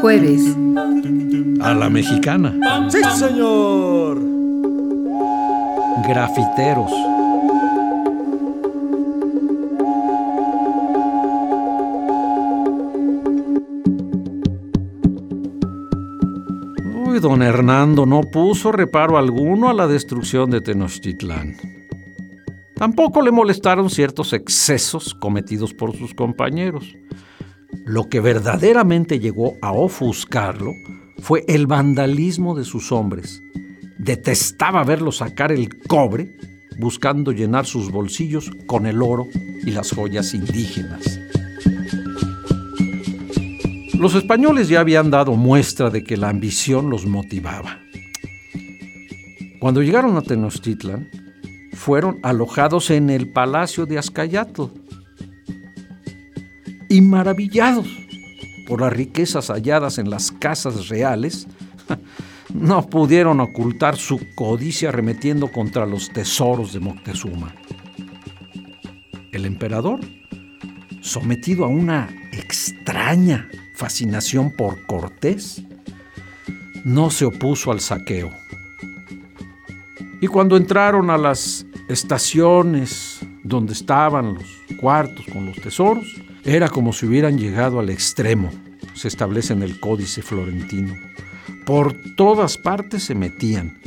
Jueves. A la mexicana. Sí, señor. Grafiteros. Uy, don Hernando no puso reparo alguno a la destrucción de Tenochtitlán. Tampoco le molestaron ciertos excesos cometidos por sus compañeros. Lo que verdaderamente llegó a ofuscarlo fue el vandalismo de sus hombres. Detestaba verlos sacar el cobre buscando llenar sus bolsillos con el oro y las joyas indígenas. Los españoles ya habían dado muestra de que la ambición los motivaba. Cuando llegaron a Tenochtitlan, fueron alojados en el palacio de Azcayatl y maravillados por las riquezas halladas en las casas reales, no pudieron ocultar su codicia arremetiendo contra los tesoros de Moctezuma. El emperador, sometido a una extraña fascinación por Cortés, no se opuso al saqueo. Y cuando entraron a las estaciones donde estaban los cuartos con los tesoros, era como si hubieran llegado al extremo, se establece en el Códice Florentino. Por todas partes se metían,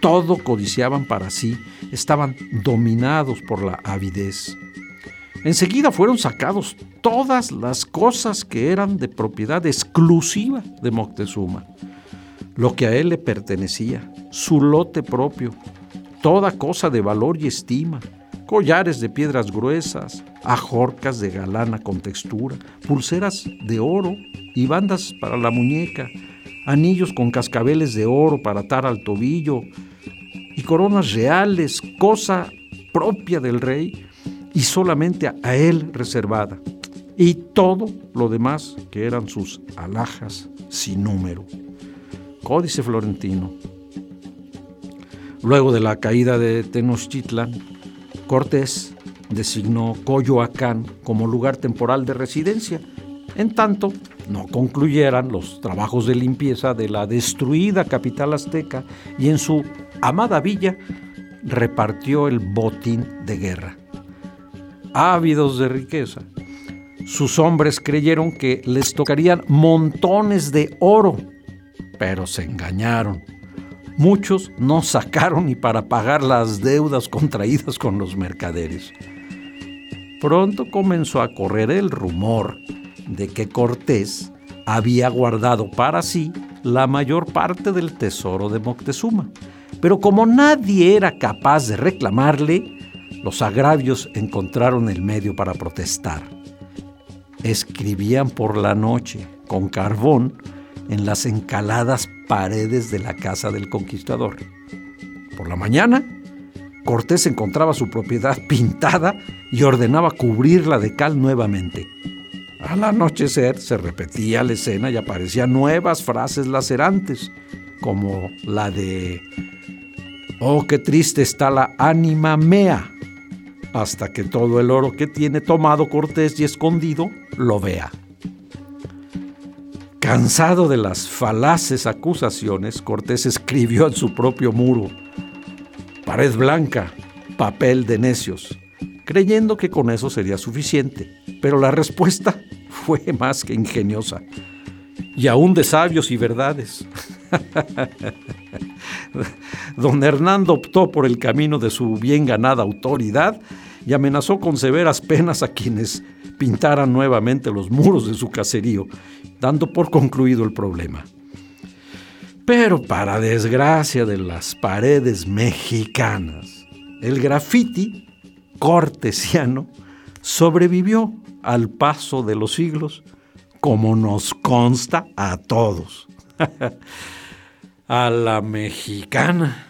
todo codiciaban para sí, estaban dominados por la avidez. Enseguida fueron sacados todas las cosas que eran de propiedad exclusiva de Moctezuma, lo que a él le pertenecía, su lote propio, toda cosa de valor y estima, collares de piedras gruesas, ajorcas de galana con textura, pulseras de oro y bandas para la muñeca, anillos con cascabeles de oro para atar al tobillo y coronas reales, cosa propia del rey y solamente a él reservada. Y todo lo demás que eran sus alhajas sin número. Códice Florentino. Luego de la caída de Tenochtitlan, Cortés designó Coyoacán como lugar temporal de residencia, en tanto no concluyeran los trabajos de limpieza de la destruida capital azteca y en su amada villa repartió el botín de guerra. Ávidos de riqueza, sus hombres creyeron que les tocarían montones de oro, pero se engañaron muchos no sacaron ni para pagar las deudas contraídas con los mercaderes. Pronto comenzó a correr el rumor de que Cortés había guardado para sí la mayor parte del tesoro de Moctezuma. Pero como nadie era capaz de reclamarle, los agravios encontraron el medio para protestar. Escribían por la noche, con carbón, en las encaladas paredes de la casa del conquistador. Por la mañana, Cortés encontraba su propiedad pintada y ordenaba cubrirla de cal nuevamente. Al anochecer se repetía la escena y aparecían nuevas frases lacerantes, como la de Oh, qué triste está la ánima mea, hasta que todo el oro que tiene tomado Cortés y escondido lo vea. Cansado de las falaces acusaciones, Cortés escribió en su propio muro, pared blanca, papel de necios, creyendo que con eso sería suficiente. Pero la respuesta fue más que ingeniosa, y aún de sabios y verdades. Don Hernando optó por el camino de su bien ganada autoridad y amenazó con severas penas a quienes pintaran nuevamente los muros de su caserío, dando por concluido el problema. Pero para desgracia de las paredes mexicanas, El graffiti cortesiano sobrevivió al paso de los siglos, como nos consta a todos. a la mexicana.